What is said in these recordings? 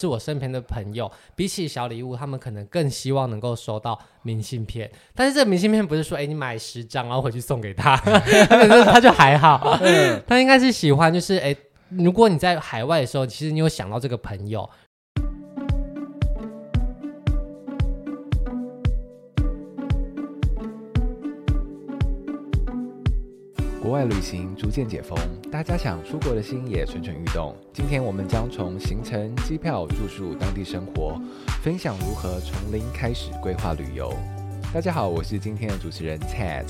是我身边的朋友，比起小礼物，他们可能更希望能够收到明信片。但是这个明信片不是说，哎，你买十张然后回去送给他，他就还好。他应该是喜欢，就是哎，如果你在海外的时候，其实你有想到这个朋友。外旅行逐渐解封，大家想出国的心也蠢蠢欲动。今天我们将从行程、机票、住宿、当地生活，分享如何从零开始规划旅游。大家好，我是今天的主持人 Ted，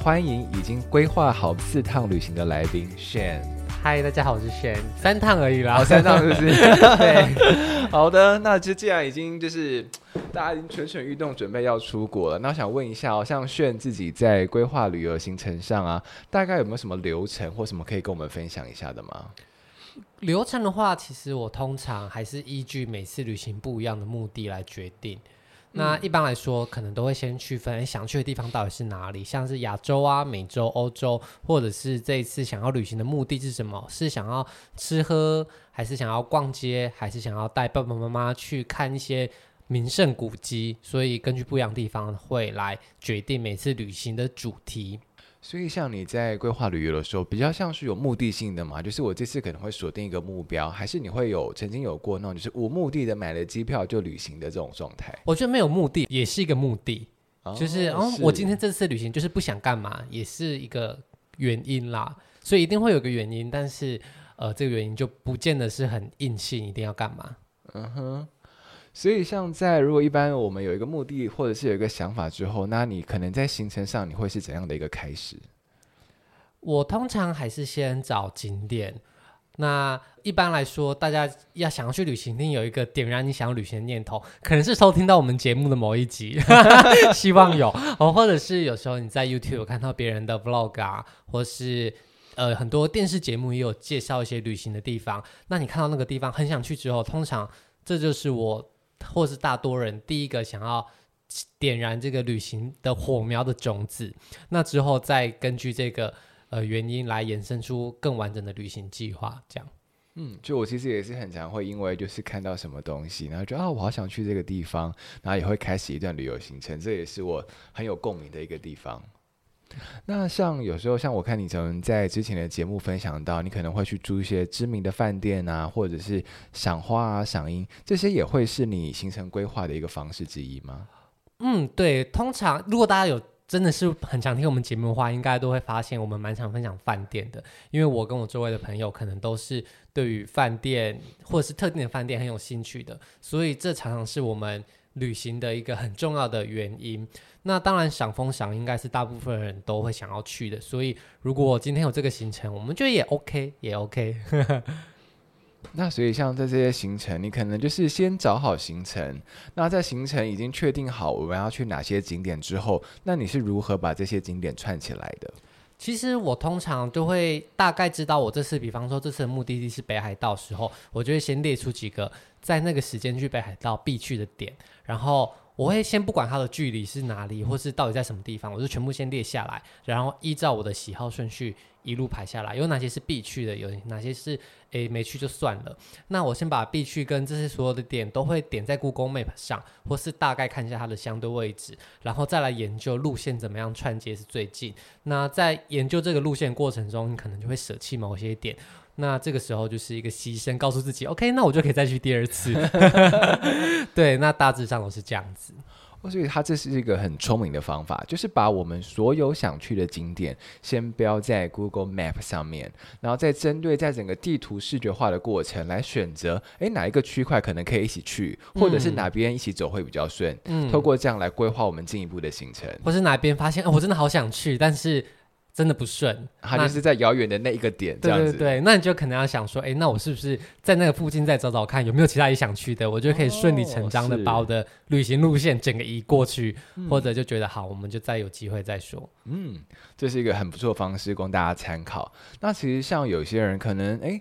欢迎已经规划好四趟旅行的来宾 Shane。嗨，大家好，我是 Shane，三趟而已啦，哦、三趟是不是？对，好的，那就既然已经就是。大家已经蠢蠢欲动，准备要出国了。那我想问一下，哦，像炫自己在规划旅游行程上啊，大概有没有什么流程或什么可以跟我们分享一下的吗？流程的话，其实我通常还是依据每次旅行不一样的目的来决定。那一般来说，可能都会先区分想去的地方到底是哪里，像是亚洲啊、美洲、欧洲，或者是这一次想要旅行的目的是什么？是想要吃喝，还是想要逛街，还是想要带爸爸妈妈去看一些？名胜古迹，所以根据不一样地方会来决定每次旅行的主题。所以像你在规划旅游的时候，比较像是有目的性的嘛？就是我这次可能会锁定一个目标，还是你会有曾经有过那种就是无目的的买了机票就旅行的这种状态？我觉得没有目的也是一个目的，哦、就是哦，是我今天这次旅行就是不想干嘛，也是一个原因啦。所以一定会有个原因，但是呃，这个原因就不见得是很硬性，一定要干嘛。嗯哼。所以，像在如果一般我们有一个目的或者是有一个想法之后，那你可能在行程上你会是怎样的一个开始？我通常还是先找景点。那一般来说，大家要想要去旅行，一定有一个点燃你想要旅行的念头，可能是收听到我们节目的某一集，希望有哦，或者是有时候你在 YouTube 看到别人的 Vlog 啊，或是呃很多电视节目也有介绍一些旅行的地方，那你看到那个地方很想去之后，通常这就是我。或是大多人第一个想要点燃这个旅行的火苗的种子，那之后再根据这个呃原因来衍生出更完整的旅行计划，这样。嗯，就我其实也是很常会因为就是看到什么东西，然后觉得啊我好想去这个地方，然后也会开始一段旅游行程，这也是我很有共鸣的一个地方。那像有时候，像我看你曾在之前的节目分享到，你可能会去住一些知名的饭店啊，或者是赏花啊、赏樱，这些也会是你行程规划的一个方式之一吗？嗯，对。通常如果大家有真的是很常听我们节目的话，应该都会发现我们蛮常分享饭店的，因为我跟我周围的朋友可能都是对于饭店或者是特定的饭店很有兴趣的，所以这常常是我们旅行的一个很重要的原因。那当然，赏风赏应该是大部分人都会想要去的，所以如果今天有这个行程，我们觉得也 OK，也 OK。那所以像在这些行程，你可能就是先找好行程。那在行程已经确定好我们要去哪些景点之后，那你是如何把这些景点串起来的？其实我通常就会大概知道，我这次比方说这次的目的地是北海道时候，我就会先列出几个在那个时间去北海道必去的点，然后。我会先不管它的距离是哪里，或是到底在什么地方，我就全部先列下来，然后依照我的喜好顺序一路排下来，有哪些是必去的，有哪些是诶没去就算了。那我先把必去跟这些所有的点都会点在 Google Map 上，或是大概看一下它的相对位置，然后再来研究路线怎么样串接是最近。那在研究这个路线过程中，你可能就会舍弃某些点。那这个时候就是一个牺牲，告诉自己，OK，那我就可以再去第二次。对，那大致上都是这样子。所以他这是一个很聪明的方法，就是把我们所有想去的景点先标在 Google Map 上面，然后再针对在整个地图视觉化的过程来选择，诶，哪一个区块可能可以一起去，或者是哪边一起走会比较顺。嗯，透过这样来规划我们进一步的行程，或是哪边发现，哦，我真的好想去，但是。真的不顺，他就是在遥远的那一个点，这样子。对对对，那你就可能要想说，哎，那我是不是在那个附近再找找看，有没有其他也想去的？我就可以顺理成章的把我的旅行路线整个移过去，哦、或者就觉得好，我们就再有机会再说。嗯，这是一个很不错的方式，供大家参考。那其实像有些人可能，哎。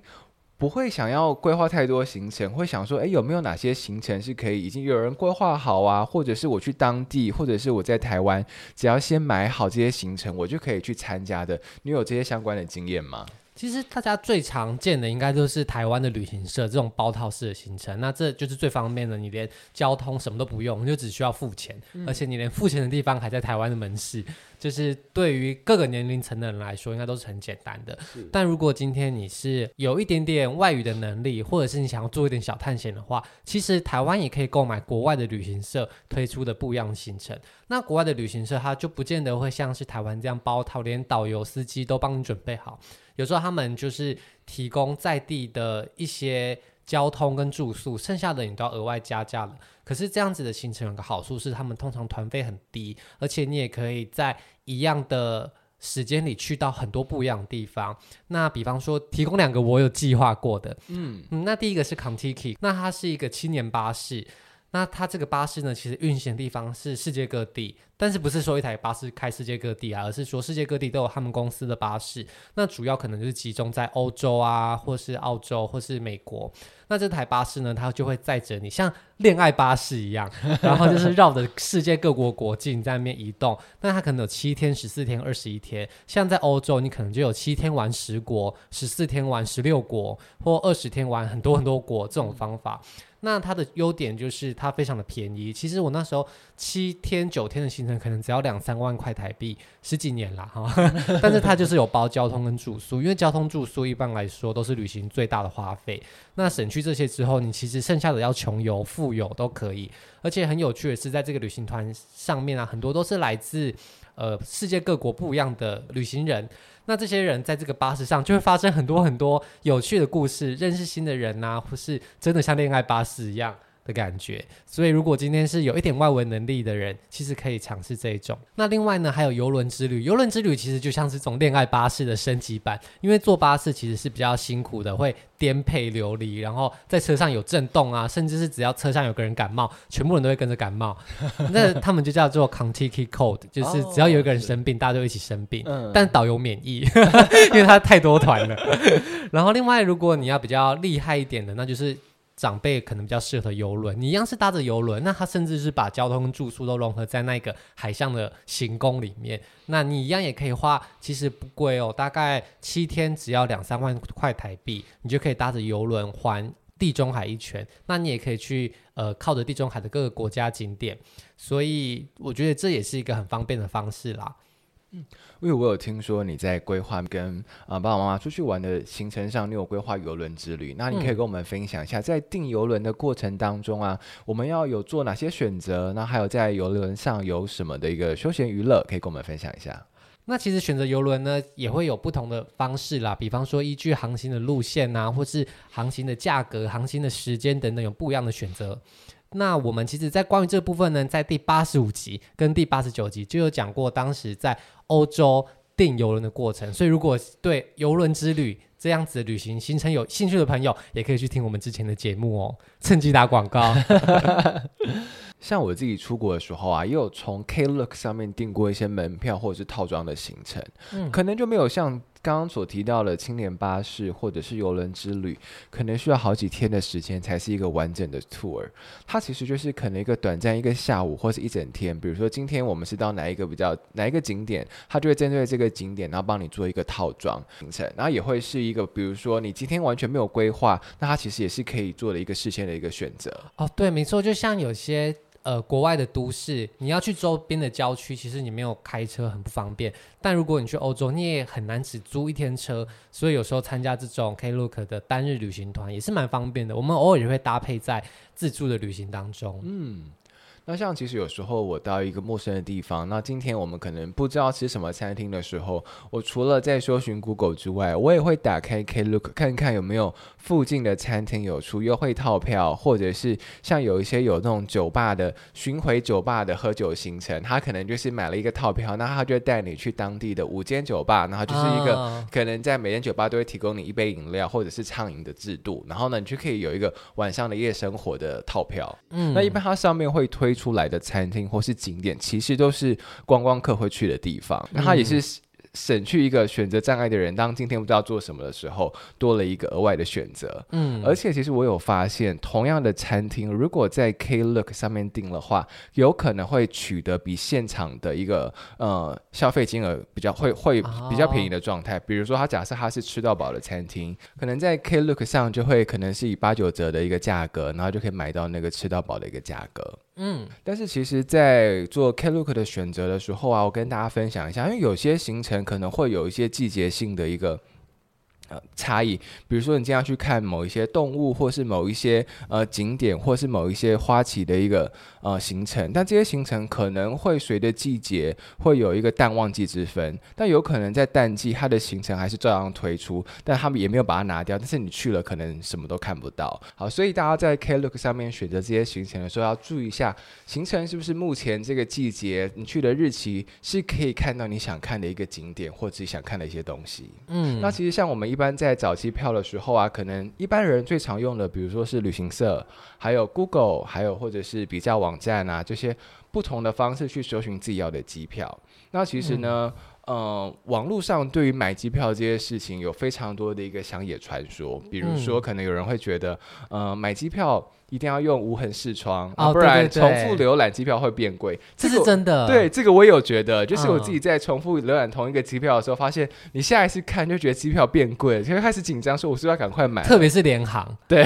不会想要规划太多行程，会想说，哎，有没有哪些行程是可以已经有人规划好啊？或者是我去当地，或者是我在台湾，只要先买好这些行程，我就可以去参加的。你有这些相关的经验吗？其实大家最常见的应该都是台湾的旅行社这种包套式的行程，那这就是最方便的，你连交通什么都不用，你就只需要付钱，嗯、而且你连付钱的地方还在台湾的门市，就是对于各个年龄层的人来说，应该都是很简单的。但如果今天你是有一点点外语的能力，或者是你想要做一点小探险的话，其实台湾也可以购买国外的旅行社推出的不一样的行程。那国外的旅行社它就不见得会像是台湾这样包套，连导游、司机都帮你准备好。有时候他们就是提供在地的一些交通跟住宿，剩下的你都要额外加价了。可是这样子的行程有个好处是，他们通常团费很低，而且你也可以在一样的时间里去到很多不一样的地方。那比方说，提供两个我有计划过的，嗯，嗯，那第一个是 Contiki，那它是一个青年巴士。那它这个巴士呢，其实运行的地方是世界各地，但是不是说一台巴士开世界各地啊，而是说世界各地都有他们公司的巴士。那主要可能就是集中在欧洲啊，或是澳洲，或是美国。那这台巴士呢，它就会载着你，像恋爱巴士一样，然后就是绕着世界各国国境在那边移动。那它可能有七天、十四天、二十一天。像在欧洲，你可能就有七天玩十国，十四天玩十六国，或二十天玩很多很多国这种方法。那它的优点就是它非常的便宜。其实我那时候七天九天的行程可能只要两三万块台币，十几年了哈。但是它就是有包交通跟住宿，因为交通住宿一般来说都是旅行最大的花费。那省去这些之后，你其实剩下的要穷游、富游都可以。而且很有趣的是，在这个旅行团上面啊，很多都是来自呃世界各国不一样的旅行人。那这些人在这个巴士上就会发生很多很多有趣的故事，认识新的人呐、啊，或是真的像恋爱巴士一样。的感觉，所以如果今天是有一点外文能力的人，其实可以尝试这一种。那另外呢，还有游轮之旅，游轮之旅其实就像是这种恋爱巴士的升级版，因为坐巴士其实是比较辛苦的，会颠沛流离，然后在车上有震动啊，甚至是只要车上有个人感冒，全部人都会跟着感冒。那他们就叫做 Contiki Code，就是只要有一个人生病，哦、大家都一起生病，嗯、但导游免疫，因为他太多团了。然后另外，如果你要比较厉害一点的，那就是。长辈可能比较适合游轮，你一样是搭着游轮，那他甚至是把交通住宿都融合在那个海上的行宫里面，那你一样也可以花，其实不贵哦，大概七天只要两三万块台币，你就可以搭着游轮环地中海一圈，那你也可以去呃靠着地中海的各个国家景点，所以我觉得这也是一个很方便的方式啦。嗯，因为我有听说你在规划跟啊、呃、爸爸妈妈出去玩的行程上，你有规划游轮之旅，那你可以跟我们分享一下，在订游轮的过程当中啊，我们要有做哪些选择？那还有在游轮上有什么的一个休闲娱乐，可以跟我们分享一下？那其实选择游轮呢，也会有不同的方式啦，比方说依据航行的路线、啊，或是航行的价格、航行的时间等等，有不一样的选择。那我们其实，在关于这部分呢，在第八十五集跟第八十九集就有讲过，当时在欧洲订游轮的过程。所以，如果对游轮之旅这样子的旅行行程有兴趣的朋友，也可以去听我们之前的节目哦。趁机打广告。像我自己出国的时候啊，也有从 Klook 上面订过一些门票或者是套装的行程，嗯，可能就没有像。刚刚所提到的青年巴士或者是游轮之旅，可能需要好几天的时间才是一个完整的 tour。它其实就是可能一个短暂一个下午或是一整天。比如说今天我们是到哪一个比较哪一个景点，它就会针对这个景点，然后帮你做一个套装行程。然后也会是一个，比如说你今天完全没有规划，那它其实也是可以做的一个事先的一个选择。哦，对，没错，就像有些。呃，国外的都市，你要去周边的郊区，其实你没有开车很不方便。但如果你去欧洲，你也很难只租一天车，所以有时候参加这种 Klook 的单日旅行团也是蛮方便的。我们偶尔也会搭配在自助的旅行当中。嗯。那像其实有时候我到一个陌生的地方，那今天我们可能不知道吃什么餐厅的时候，我除了在搜寻 Google 之外，我也会打开 Klook 看看有没有附近的餐厅有出优惠套票，或者是像有一些有那种酒吧的巡回酒吧的喝酒行程，他可能就是买了一个套票，那他就带你去当地的五间酒吧，然后就是一个可能在每间酒吧都会提供你一杯饮料或者是畅饮的制度，然后呢，你就可以有一个晚上的夜生活的套票。嗯，那一般它上面会推。出来的餐厅或是景点，其实都是观光客会去的地方。那它也是省去一个选择障碍的人，当今天不知道做什么的时候，多了一个额外的选择。嗯，而且其实我有发现，同样的餐厅，如果在 Klook 上面订的话，有可能会取得比现场的一个呃消费金额比较会会比较便宜的状态。哦、比如说，他假设他是吃到饱的餐厅，可能在 Klook 上就会可能是以八九折的一个价格，然后就可以买到那个吃到饱的一个价格。嗯，但是其实，在做 Klook 的选择的时候啊，我跟大家分享一下，因为有些行程可能会有一些季节性的一个。差异，比如说你经常去看某一些动物，或是某一些呃景点，或是某一些花期的一个呃行程，但这些行程可能会随着季节会有一个淡旺季之分，但有可能在淡季它的行程还是照样推出，但他们也没有把它拿掉，但是你去了可能什么都看不到。好，所以大家在 Klook 上面选择这些行程的时候要注意一下，行程是不是目前这个季节你去的日期是可以看到你想看的一个景点，或者想看的一些东西。嗯，那其实像我们一般。一般在找机票的时候啊，可能一般人最常用的，比如说是旅行社，还有 Google，还有或者是比较网站啊，这些不同的方式去搜寻自己要的机票。那其实呢，嗯、呃，网络上对于买机票这些事情有非常多的一个乡野传说，比如说可能有人会觉得，呃，买机票。一定要用无痕视窗，哦啊、不然重复浏览机票会变贵。这是真的。对，这个我也有觉得，就是我自己在重复浏览同一个机票的时候，发现你下一次看就觉得机票变贵了，就会开始紧张，说我是不是要赶快买。特别是联航，对，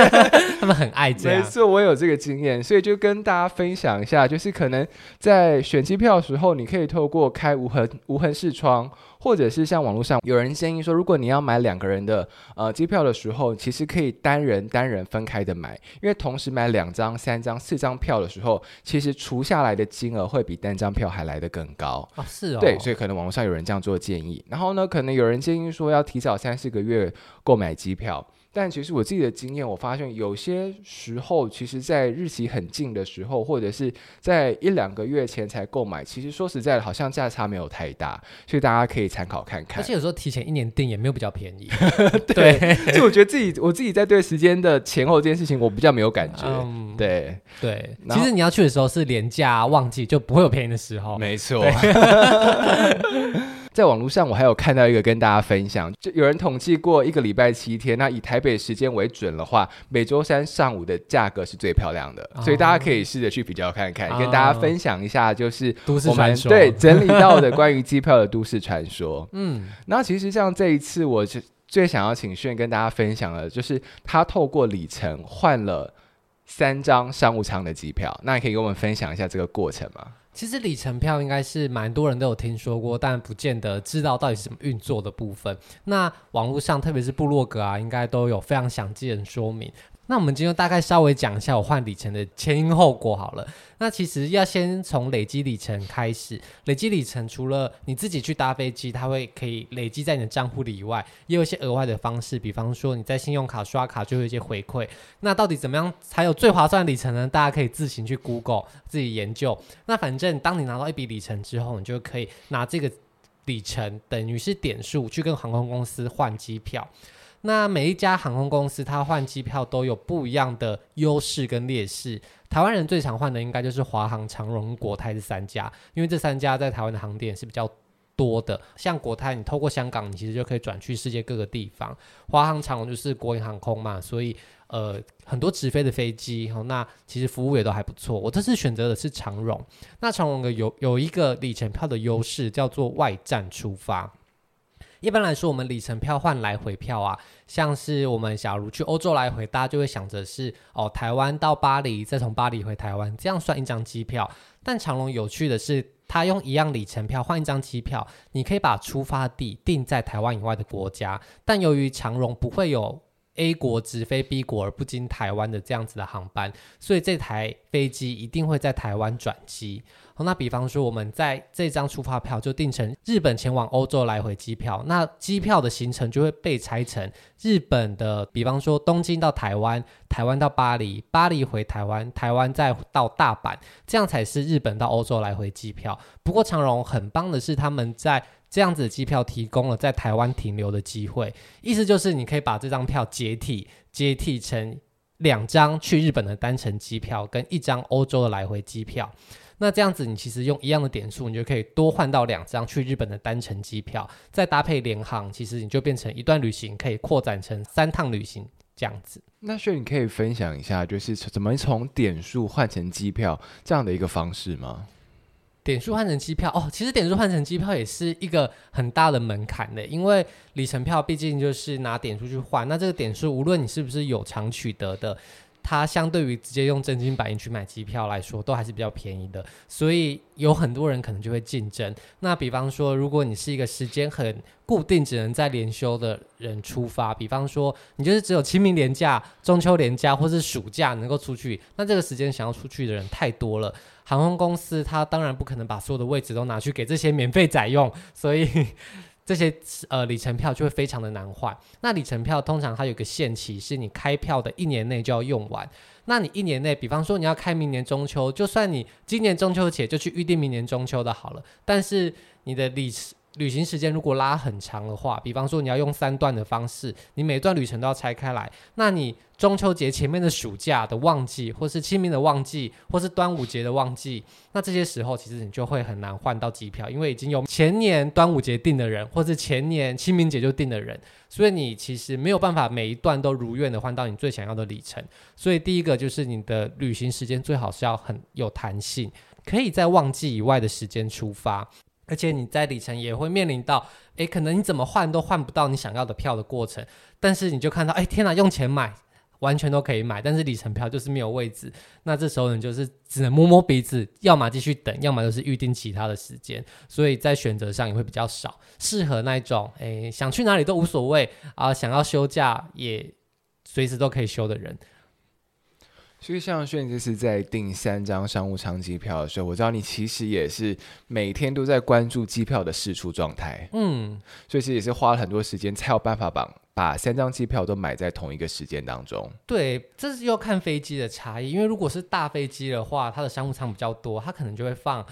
他们很爱这样。没错，我有这个经验，所以就跟大家分享一下，就是可能在选机票的时候，你可以透过开无痕无痕视窗。或者是像网络上有人建议说，如果你要买两个人的呃机票的时候，其实可以单人单人分开的买，因为同时买两张、三张、四张票的时候，其实除下来的金额会比单张票还来得更高啊。是哦，对，所以可能网络上有人这样做建议。然后呢，可能有人建议说要提早三四个月购买机票。但其实我自己的经验，我发现有些时候，其实，在日期很近的时候，或者是在一两个月前才购买，其实说实在的，好像价差没有太大，所以大家可以参考看看。而且有时候提前一年订也没有比较便宜。对，就我觉得自己，我自己在对时间的前后这件事情，我比较没有感觉。嗯、对对，其实你要去的时候是廉价旺季，就不会有便宜的时候。没错。在网络上，我还有看到一个跟大家分享，就有人统计过一个礼拜七天，那以台北时间为准的话，每周三上午的价格是最漂亮的，哦、所以大家可以试着去比较看看，哦、跟大家分享一下，就是都市传说，对整理到的关于机票的都市传说。嗯，那其实像这一次，我最想要请炫跟大家分享的，就是他透过里程换了三张商务舱的机票，那你可以跟我们分享一下这个过程吗？其实里程票应该是蛮多人都有听说过，但不见得知道到底是怎么运作的部分。那网络上，特别是部落格啊，应该都有非常详尽的说明。那我们今天大概稍微讲一下我换里程的前因后果好了。那其实要先从累积里程开始，累积里程除了你自己去搭飞机，它会可以累积在你的账户里以外，也有一些额外的方式，比方说你在信用卡刷卡就会有一些回馈。那到底怎么样才有最划算的里程呢？大家可以自行去 Google 自己研究。那反正当你拿到一笔里程之后，你就可以拿这个里程等于是点数去跟航空公司换机票。那每一家航空公司，它换机票都有不一样的优势跟劣势。台湾人最常换的应该就是华航、长荣、国泰这三家，因为这三家在台湾的航点是比较多的。像国泰，你透过香港，你其实就可以转去世界各个地方。华航、长荣就是国营航空嘛，所以呃很多直飞的飞机，哦，那其实服务也都还不错。我这次选择的是长荣。那长荣的有有一个里程票的优势，叫做外站出发。一般来说，我们里程票换来回票啊，像是我们假如去欧洲来回，大家就会想着是哦，台湾到巴黎，再从巴黎回台湾，这样算一张机票。但长荣有趣的是，它用一样里程票换一张机票，你可以把出发地定在台湾以外的国家，但由于长荣不会有 A 国直飞 B 国而不经台湾的这样子的航班，所以这台飞机一定会在台湾转机。那比方说，我们在这张出发票就定成日本前往欧洲来回机票，那机票的行程就会被拆成日本的，比方说东京到台湾，台湾到巴黎，巴黎回台湾，台湾再到大阪，这样才是日本到欧洲来回机票。不过长荣很棒的是，他们在这样子的机票提供了在台湾停留的机会，意思就是你可以把这张票解体，解体成。两张去日本的单程机票跟一张欧洲的来回机票。那这样子，你其实用一样的点数，你就可以多换到两张去日本的单程机票，再搭配联航，其实你就变成一段旅行可以扩展成三趟旅行这样子。那所以你可以分享一下，就是怎么从点数换成机票这样的一个方式吗？点数换成机票哦，其实点数换成机票也是一个很大的门槛的，因为里程票毕竟就是拿点数去换，那这个点数无论你是不是有偿取得的。它相对于直接用真金白银去买机票来说，都还是比较便宜的，所以有很多人可能就会竞争。那比方说，如果你是一个时间很固定，只能在连休的人出发，比方说你就是只有清明连假、中秋连假或是暑假能够出去，那这个时间想要出去的人太多了，航空公司它当然不可能把所有的位置都拿去给这些免费载用，所以。这些呃里程票就会非常的难换。那里程票通常它有个限期，是你开票的一年内就要用完。那你一年内，比方说你要开明年中秋，就算你今年中秋节就去预定明年中秋的好了，但是你的里旅行时间如果拉很长的话，比方说你要用三段的方式，你每段旅程都要拆开来，那你中秋节前面的暑假的旺季，或是清明的旺季，或是端午节的旺季，那这些时候其实你就会很难换到机票，因为已经有前年端午节订的人，或是前年清明节就订的人，所以你其实没有办法每一段都如愿的换到你最想要的里程。所以第一个就是你的旅行时间最好是要很有弹性，可以在旺季以外的时间出发。而且你在里程也会面临到，诶，可能你怎么换都换不到你想要的票的过程，但是你就看到，诶，天哪，用钱买完全都可以买，但是里程票就是没有位置，那这时候你就是只能摸摸鼻子，要么继续等，要么就是预定其他的时间，所以在选择上也会比较少，适合那种，诶，想去哪里都无所谓啊，想要休假也随时都可以休的人。其实像轩就是在订三张商务舱机票的时候，我知道你其实也是每天都在关注机票的试出状态，嗯，所以其实也是花了很多时间才有办法把把三张机票都买在同一个时间当中。对，这是要看飞机的差异，因为如果是大飞机的话，它的商务舱比较多，它可能就会放。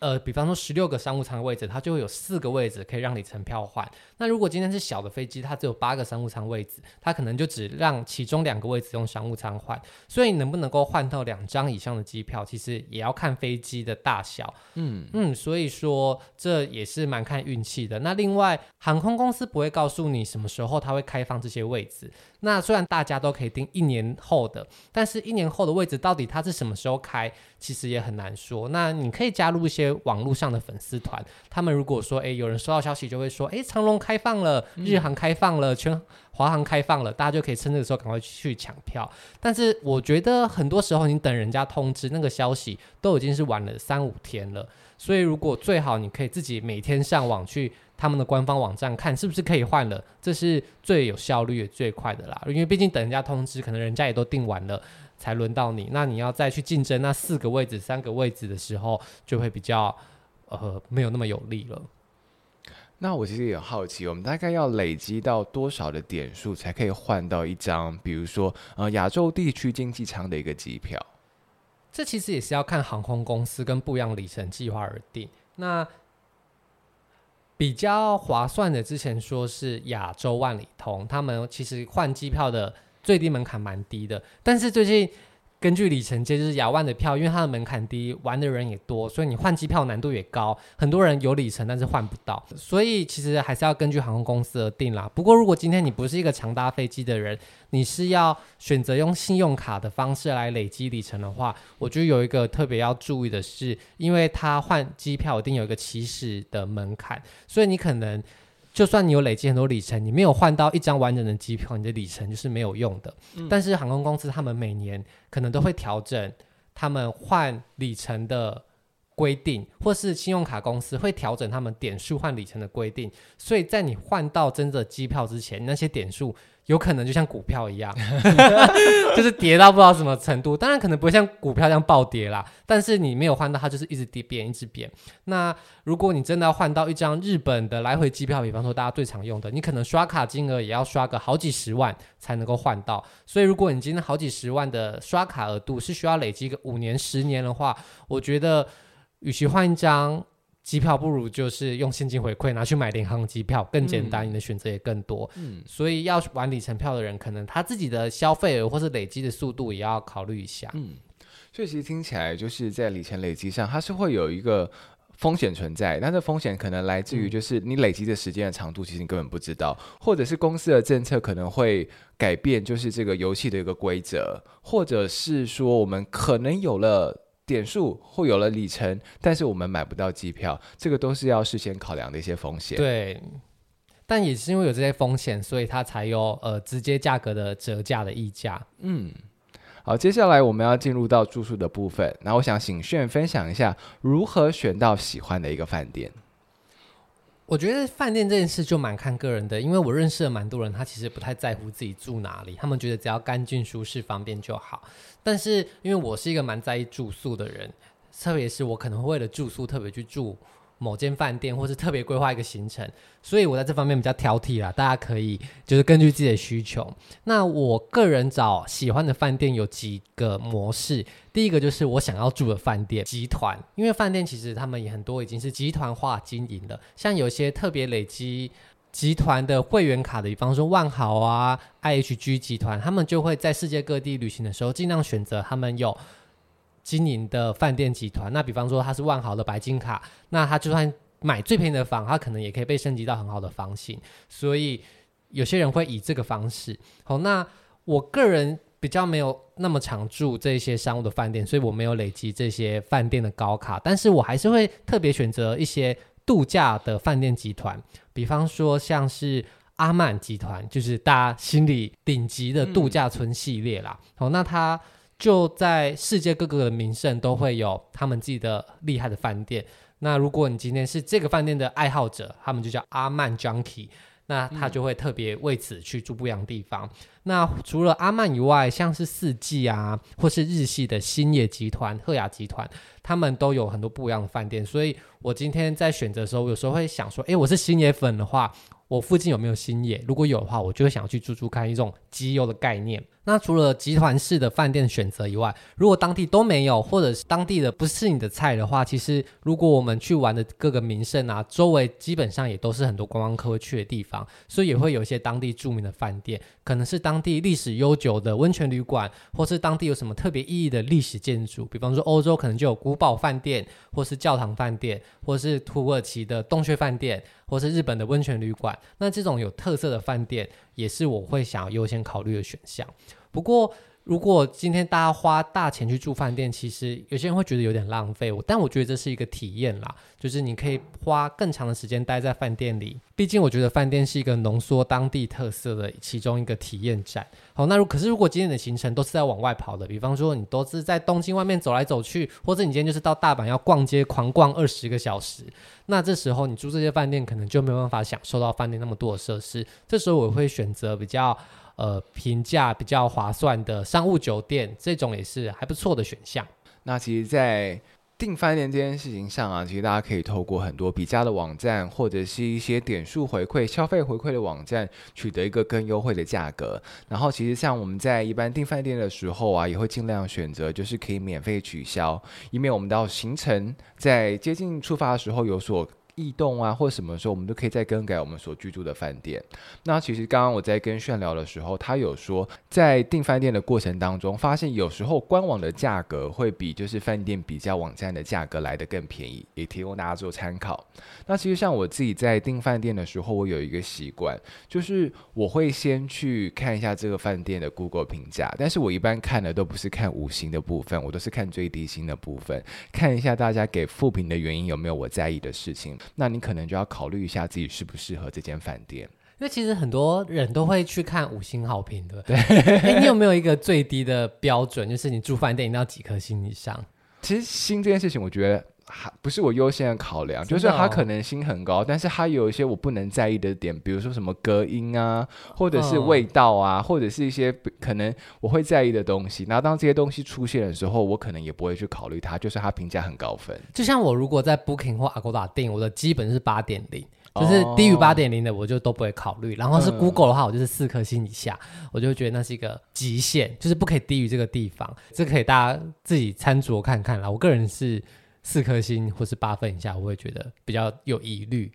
呃，比方说十六个商务舱的位置，它就会有四个位置可以让你乘票换。那如果今天是小的飞机，它只有八个商务舱位置，它可能就只让其中两个位置用商务舱换。所以能不能够换到两张以上的机票，其实也要看飞机的大小。嗯嗯，所以说这也是蛮看运气的。那另外，航空公司不会告诉你什么时候它会开放这些位置。那虽然大家都可以订一年后的，但是一年后的位置到底它是什么时候开，其实也很难说。那你可以加入一些网络上的粉丝团，他们如果说，诶，有人收到消息就会说，诶，长隆开放了，日航开放了，全华航开放了，大家就可以趁这个时候赶快去抢票。但是我觉得很多时候你等人家通知那个消息都已经是晚了三五天了，所以如果最好你可以自己每天上网去。他们的官方网站看是不是可以换了，这是最有效率也最快的啦。因为毕竟等人家通知，可能人家也都订完了，才轮到你。那你要再去竞争那四个位置、三个位置的时候，就会比较呃没有那么有利了。那我其实也很好奇，我们大概要累积到多少的点数才可以换到一张，比如说呃亚洲地区经济舱的一个机票？这其实也是要看航空公司跟不一样里程计划而定。那比较划算的，之前说是亚洲万里通，他们其实换机票的最低门槛蛮低的，但是最近。根据里程街，就是亚万的票，因为它的门槛低，玩的人也多，所以你换机票难度也高。很多人有里程，但是换不到，所以其实还是要根据航空公司而定啦。不过，如果今天你不是一个常搭飞机的人，你是要选择用信用卡的方式来累积里程的话，我觉得有一个特别要注意的是，因为它换机票一定有一个起始的门槛，所以你可能。就算你有累积很多里程，你没有换到一张完整的机票，你的里程就是没有用的。嗯、但是航空公司他们每年可能都会调整他们换里程的规定，或是信用卡公司会调整他们点数换里程的规定。所以在你换到真的机票之前，那些点数。有可能就像股票一样，就是跌到不知道什么程度。当然可能不会像股票这样暴跌啦，但是你没有换到，它就是一直跌贬，一直贬。那如果你真的要换到一张日本的来回机票，比方说大家最常用的，你可能刷卡金额也要刷个好几十万才能够换到。所以如果你今天好几十万的刷卡额度是需要累积个五年、十年的话，我觉得与其换一张。机票不如就是用现金回馈拿去买联航机票更简单，嗯、你的选择也更多。嗯，所以要玩里程票的人，可能他自己的消费额或是累积的速度也要考虑一下。嗯，所以其实听起来就是在里程累积上，它是会有一个风险存在，但这风险可能来自于就是你累积的时间的长度，其实你根本不知道，或者是公司的政策可能会改变，就是这个游戏的一个规则，或者是说我们可能有了。点数会有了里程，但是我们买不到机票，这个都是要事先考量的一些风险。对，但也是因为有这些风险，所以它才有呃直接价格的折价的溢价。嗯，好，接下来我们要进入到住宿的部分，那我想请炫分享一下如何选到喜欢的一个饭店。我觉得饭店这件事就蛮看个人的，因为我认识了蛮多人，他其实不太在乎自己住哪里，他们觉得只要干净、舒适、方便就好。但是因为我是一个蛮在意住宿的人，特别是我可能会为了住宿特别去住。某间饭店，或是特别规划一个行程，所以我在这方面比较挑剔啦。大家可以就是根据自己的需求。那我个人找喜欢的饭店有几个模式，第一个就是我想要住的饭店集团，因为饭店其实他们也很多已经是集团化经营的，像有些特别累积集团的会员卡的，比方说万豪啊、IHG 集团，他们就会在世界各地旅行的时候，尽量选择他们有。经营的饭店集团，那比方说他是万豪的白金卡，那他就算买最便宜的房，他可能也可以被升级到很好的房型。所以有些人会以这个方式。好，那我个人比较没有那么常住这些商务的饭店，所以我没有累积这些饭店的高卡，但是我还是会特别选择一些度假的饭店集团，比方说像是阿曼集团，就是大家心里顶级的度假村系列啦。好，那他。就在世界各个的名胜都会有他们自己的厉害的饭店。那如果你今天是这个饭店的爱好者，他们就叫阿曼 Junkie，那他就会特别为此去住不一样的地方。那除了阿曼以外，像是四季啊，或是日系的新野集团、赫雅集团，他们都有很多不一样的饭店。所以我今天在选择的时候，有时候会想说，诶，我是星野粉的话。我附近有没有星野？如果有的话，我就会想要去住住看一种集邮的概念。那除了集团式的饭店选择以外，如果当地都没有，或者是当地的不是你的菜的话，其实如果我们去玩的各个名胜啊，周围基本上也都是很多观光客会去的地方，所以也会有一些当地著名的饭店，可能是当地历史悠久的温泉旅馆，或是当地有什么特别意义的历史建筑，比方说欧洲可能就有古堡饭店，或是教堂饭店，或是土耳其的洞穴饭店。或是日本的温泉旅馆，那这种有特色的饭店也是我会想要优先考虑的选项。不过，如果今天大家花大钱去住饭店，其实有些人会觉得有点浪费，我但我觉得这是一个体验啦，就是你可以花更长的时间待在饭店里。毕竟我觉得饭店是一个浓缩当地特色的其中一个体验站。好，那如可是如果今天的行程都是在往外跑的，比方说你都是在东京外面走来走去，或者你今天就是到大阪要逛街狂逛二十个小时，那这时候你住这些饭店可能就没有办法享受到饭店那么多的设施。这时候我会选择比较。呃，评价比较划算的商务酒店，这种也是还不错的选项。那其实，在订饭店这件事情上啊，其实大家可以透过很多比价的网站，或者是一些点数回馈、消费回馈的网站，取得一个更优惠的价格。然后，其实像我们在一般订饭店的时候啊，也会尽量选择就是可以免费取消，以免我们到行程在接近出发的时候有所。异动啊，或者什么时候，我们都可以再更改我们所居住的饭店。那其实刚刚我在跟炫聊的时候，他有说，在订饭店的过程当中，发现有时候官网的价格会比就是饭店比较网站的价格来得更便宜，也提供大家做参考。那其实像我自己在订饭店的时候，我有一个习惯，就是我会先去看一下这个饭店的 Google 评价，但是我一般看的都不是看五星的部分，我都是看最低星的部分，看一下大家给负评的原因有没有我在意的事情。那你可能就要考虑一下自己适不适合这间饭店，因为其实很多人都会去看五星好评的。对，欸，你有没有一个最低的标准？就是你住饭店一定要几颗星以上？其实星这件事情，我觉得。还不是我优先的考量，就是它可能性很高，但是它有一些我不能在意的点，比如说什么隔音啊，或者是味道啊，或者是一些可能我会在意的东西。然后当这些东西出现的时候，我可能也不会去考虑它，就是它评价很高分。就像我如果在 Booking 或 Agoda 订，我的基本是八点零，就是低于八点零的我就都不会考虑。然后是 Google 的话，我就是四颗星以下，我就觉得那是一个极限，就是不可以低于这个地方。这可以大家自己参酌看看啦。我个人是。四颗星或是八分以下，我会觉得比较有疑虑。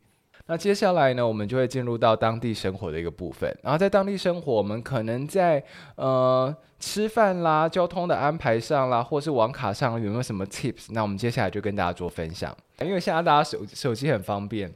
那接下来呢，我们就会进入到当地生活的一个部分。然后在当地生活，我们可能在呃吃饭啦、交通的安排上啦，或是网卡上有没有什么 tips？那我们接下来就跟大家做分享。因为现在大家手手机很方便，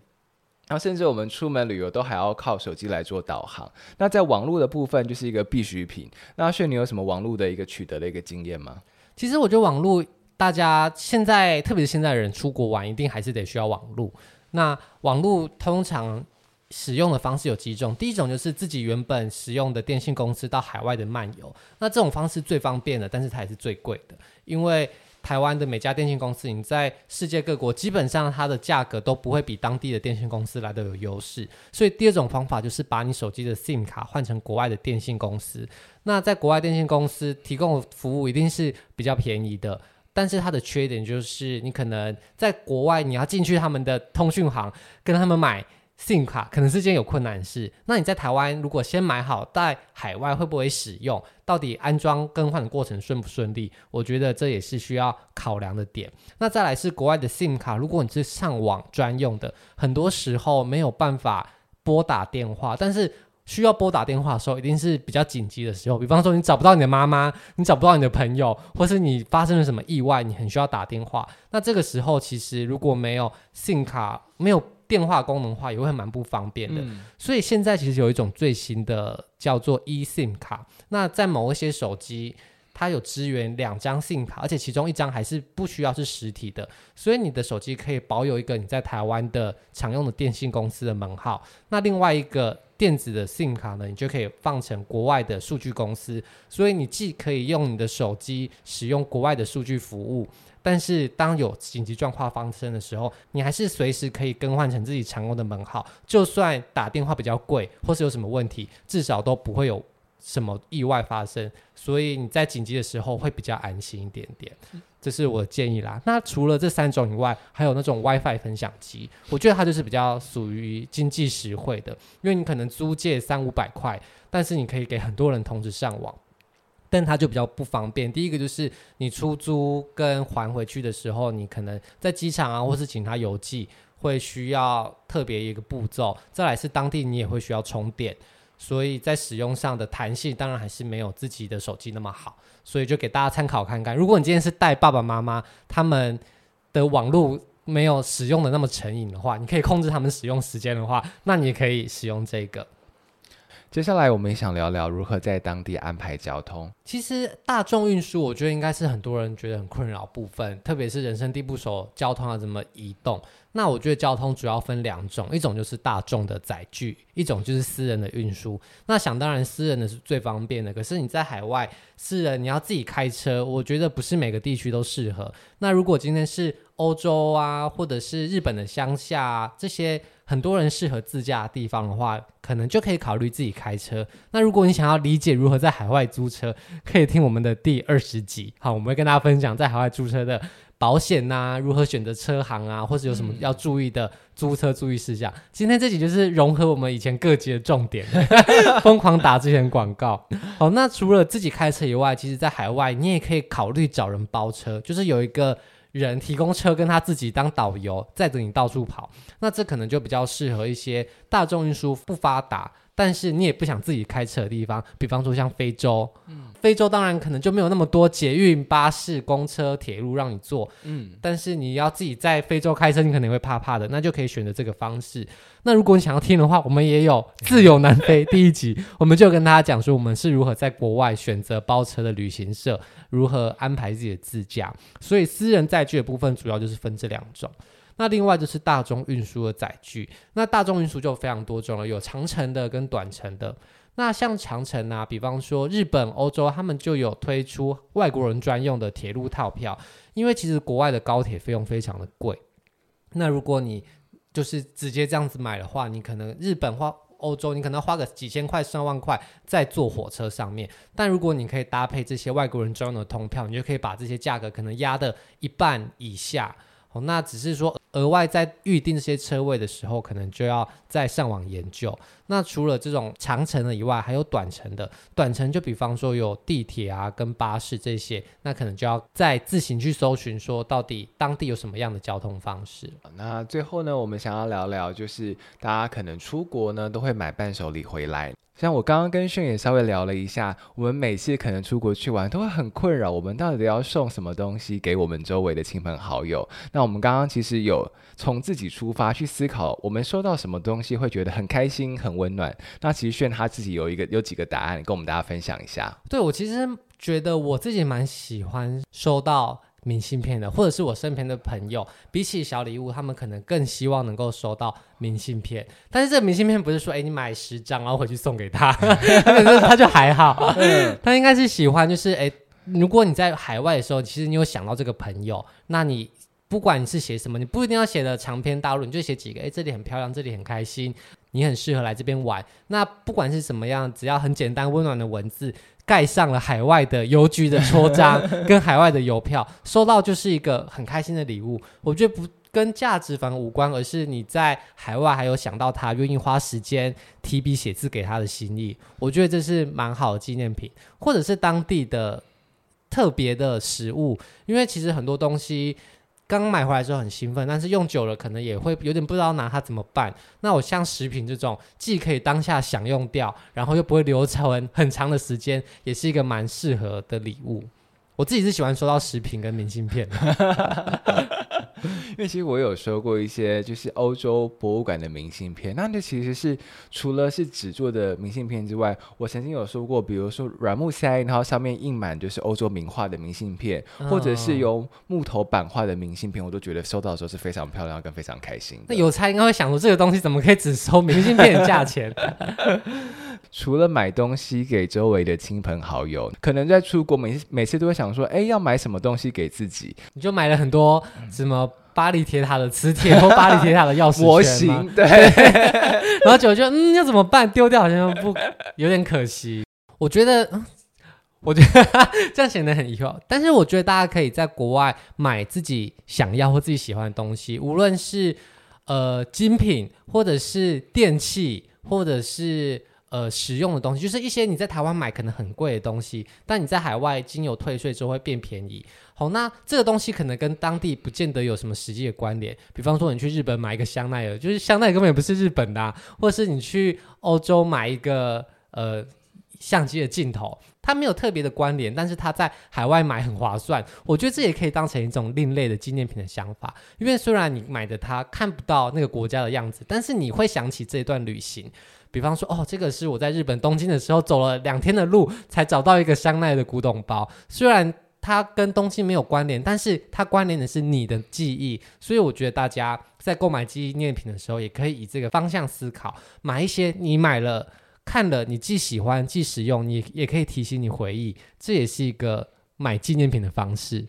然后甚至我们出门旅游都还要靠手机来做导航。那在网络的部分就是一个必需品。那阿炫，你有什么网络的一个取得的一个经验吗？其实我觉得网络，大家现在特别是现在人出国玩，一定还是得需要网络。那网络通常使用的方式有几种，第一种就是自己原本使用的电信公司到海外的漫游，那这种方式最方便的，但是它也是最贵的，因为台湾的每家电信公司，你在世界各国基本上它的价格都不会比当地的电信公司来的有优势，所以第二种方法就是把你手机的 SIM 卡换成国外的电信公司，那在国外电信公司提供的服务一定是比较便宜的。但是它的缺点就是，你可能在国外，你要进去他们的通讯行跟他们买 SIM 卡，可能是件有困难事。那你在台湾如果先买好，在海外会不会使用？到底安装更换的过程顺不顺利？我觉得这也是需要考量的点。那再来是国外的 SIM 卡，如果你是上网专用的，很多时候没有办法拨打电话，但是。需要拨打电话的时候，一定是比较紧急的时候。比方说，你找不到你的妈妈，你找不到你的朋友，或是你发生了什么意外，你很需要打电话。那这个时候，其实如果没有 SIM 卡，没有电话功能的话，也会蛮不方便的。嗯。所以现在其实有一种最新的叫做 eSIM 卡。那在某一些手机，它有支援两张 SIM 卡，而且其中一张还是不需要是实体的，所以你的手机可以保有一个你在台湾的常用的电信公司的门号。那另外一个。电子的 SIM 卡呢，你就可以放成国外的数据公司，所以你既可以用你的手机使用国外的数据服务，但是当有紧急状况发生的时候，你还是随时可以更换成自己常用的门号，就算打电话比较贵或是有什么问题，至少都不会有什么意外发生，所以你在紧急的时候会比较安心一点点。这是我建议啦。那除了这三种以外，还有那种 WiFi 分享机，我觉得它就是比较属于经济实惠的，因为你可能租借三五百块，但是你可以给很多人同时上网，但它就比较不方便。第一个就是你出租跟还回去的时候，你可能在机场啊，或是请他邮寄，会需要特别一个步骤。再来是当地你也会需要充电。所以在使用上的弹性，当然还是没有自己的手机那么好，所以就给大家参考看看。如果你今天是带爸爸妈妈，他们的网络没有使用的那么成瘾的话，你可以控制他们使用时间的话，那你也可以使用这个。接下来我们也想聊聊如何在当地安排交通。其实大众运输，我觉得应该是很多人觉得很困扰部分，特别是人生地不熟，交通要怎么移动。那我觉得交通主要分两种，一种就是大众的载具，一种就是私人的运输。那想当然，私人的是最方便的。可是你在海外，私人你要自己开车，我觉得不是每个地区都适合。那如果今天是欧洲啊，或者是日本的乡下啊，这些。很多人适合自驾的地方的话，可能就可以考虑自己开车。那如果你想要理解如何在海外租车，可以听我们的第二十集。好，我们会跟大家分享在海外租车的保险啊，如何选择车行啊，或者有什么要注意的租车注意事项。今天这集就是融合我们以前各集的重点，疯狂打之前广告。好，那除了自己开车以外，其实在海外你也可以考虑找人包车，就是有一个。人提供车跟他自己当导游，载着你到处跑，那这可能就比较适合一些大众运输不发达，但是你也不想自己开车的地方，比方说像非洲，嗯，非洲当然可能就没有那么多捷运、巴士、公车、铁路让你坐，嗯，但是你要自己在非洲开车，你可能会怕怕的，那就可以选择这个方式。那如果你想要听的话，我们也有自由南非第一集，我们就跟大家讲说我们是如何在国外选择包车的旅行社，如何安排自己的自驾。所以私人载具的部分主要就是分这两种。那另外就是大众运输的载具，那大众运输就非常多种了，有长程的跟短程的。那像长程啊，比方说日本、欧洲，他们就有推出外国人专用的铁路套票，因为其实国外的高铁费用非常的贵。那如果你就是直接这样子买的话，你可能日本或欧洲，你可能花个几千块、上万块在坐火车上面。但如果你可以搭配这些外国人专用的通票，你就可以把这些价格可能压的一半以下。哦，那只是说额外在预定这些车位的时候，可能就要再上网研究。那除了这种长程的以外，还有短程的。短程就比方说有地铁啊跟巴士这些，那可能就要再自行去搜寻，说到底当地有什么样的交通方式。那最后呢，我们想要聊聊，就是大家可能出国呢都会买伴手礼回来。像我刚刚跟炫也稍微聊了一下，我们每次可能出国去玩都会很困扰，我们到底要送什么东西给我们周围的亲朋好友？那我们刚刚其实有从自己出发去思考，我们收到什么东西会觉得很开心、很温暖。那其实炫他自己有一个有几个答案，跟我们大家分享一下。对，我其实觉得我自己蛮喜欢收到。明信片的，或者是我身边的朋友，比起小礼物，他们可能更希望能够收到明信片。但是这个明信片不是说，哎，你买十张然后回去送给他，他就还好。他应该是喜欢，就是哎，如果你在海外的时候，其实你有想到这个朋友，那你不管你是写什么，你不一定要写的长篇大论，你就写几个，哎，这里很漂亮，这里很开心，你很适合来这边玩。那不管是什么样，只要很简单温暖的文字。盖上了海外的邮局的戳章，跟海外的邮票，收到就是一个很开心的礼物。我觉得不跟价值反而无关，而是你在海外还有想到他，愿意花时间提笔写字给他的心意。我觉得这是蛮好的纪念品，或者是当地的特别的食物，因为其实很多东西。刚买回来之后很兴奋，但是用久了可能也会有点不知道拿它怎么办。那我像食品这种，既可以当下享用掉，然后又不会留存很长的时间，也是一个蛮适合的礼物。我自己是喜欢收到食品跟明信片。因为其实我有收过一些就是欧洲博物馆的明信片，那这其实是除了是纸做的明信片之外，我曾经有收过，比如说软木塞，然后上面印满就是欧洲名画的明信片，哦、或者是由木头版画的明信片，我都觉得收到的时候是非常漂亮跟非常开心。那有猜应该会想说，这个东西怎么可以只收明信片的价钱？除了买东西给周围的亲朋好友，可能在出国每每次都会想说，哎，要买什么东西给自己？你就买了很多什么巴黎铁塔的磁铁或 巴黎铁塔的钥匙模型，对。然后就就嗯，要怎么办？丢掉好像不有点可惜。我觉得，嗯，我觉得这样显得很疑惑。但是我觉得大家可以在国外买自己想要或自己喜欢的东西，无论是呃精品，或者是电器，或者是。呃，实用的东西就是一些你在台湾买可能很贵的东西，但你在海外经有退税之后会变便宜。好，那这个东西可能跟当地不见得有什么实际的关联。比方说，你去日本买一个香奈儿，就是香奈儿根本也不是日本的；或者是你去欧洲买一个呃相机的镜头，它没有特别的关联，但是它在海外买很划算。我觉得这也可以当成一种另类的纪念品的想法，因为虽然你买的它看不到那个国家的样子，但是你会想起这一段旅行。比方说，哦，这个是我在日本东京的时候走了两天的路才找到一个香奈的古董包。虽然它跟东京没有关联，但是它关联的是你的记忆。所以我觉得大家在购买纪念品的时候，也可以以这个方向思考，买一些你买了看了你既喜欢既实用，你也可以提醒你回忆，这也是一个买纪念品的方式。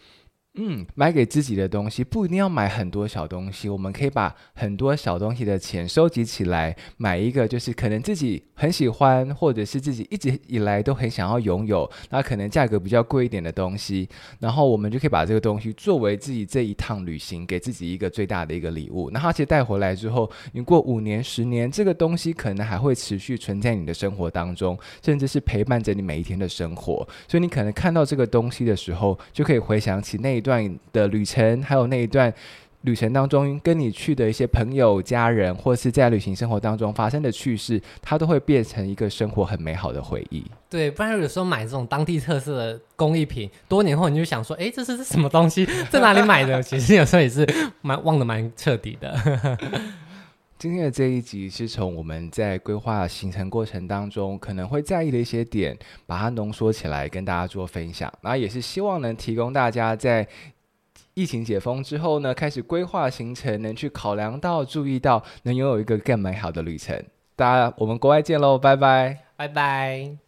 嗯，买给自己的东西不一定要买很多小东西，我们可以把很多小东西的钱收集起来，买一个就是可能自己很喜欢，或者是自己一直以来都很想要拥有，那可能价格比较贵一点的东西，然后我们就可以把这个东西作为自己这一趟旅行给自己一个最大的一个礼物。那其实带回来之后，你过五年、十年，这个东西可能还会持续存在你的生活当中，甚至是陪伴着你每一天的生活。所以你可能看到这个东西的时候，就可以回想起那一段的旅程，还有那一段旅程当中跟你去的一些朋友、家人，或是在旅行生活当中发生的趣事，它都会变成一个生活很美好的回忆。对，不然有时候买这种当地特色的工艺品，多年后你就想说，哎，这是什么东西，在哪里买的？其实有时候也是蛮忘得蛮彻底的。今天的这一集是从我们在规划行程过程当中可能会在意的一些点，把它浓缩起来跟大家做分享。那也是希望能提供大家在疫情解封之后呢，开始规划行程，能去考量到、注意到，能拥有一个更美好的旅程。大家，我们国外见喽，拜拜，拜拜。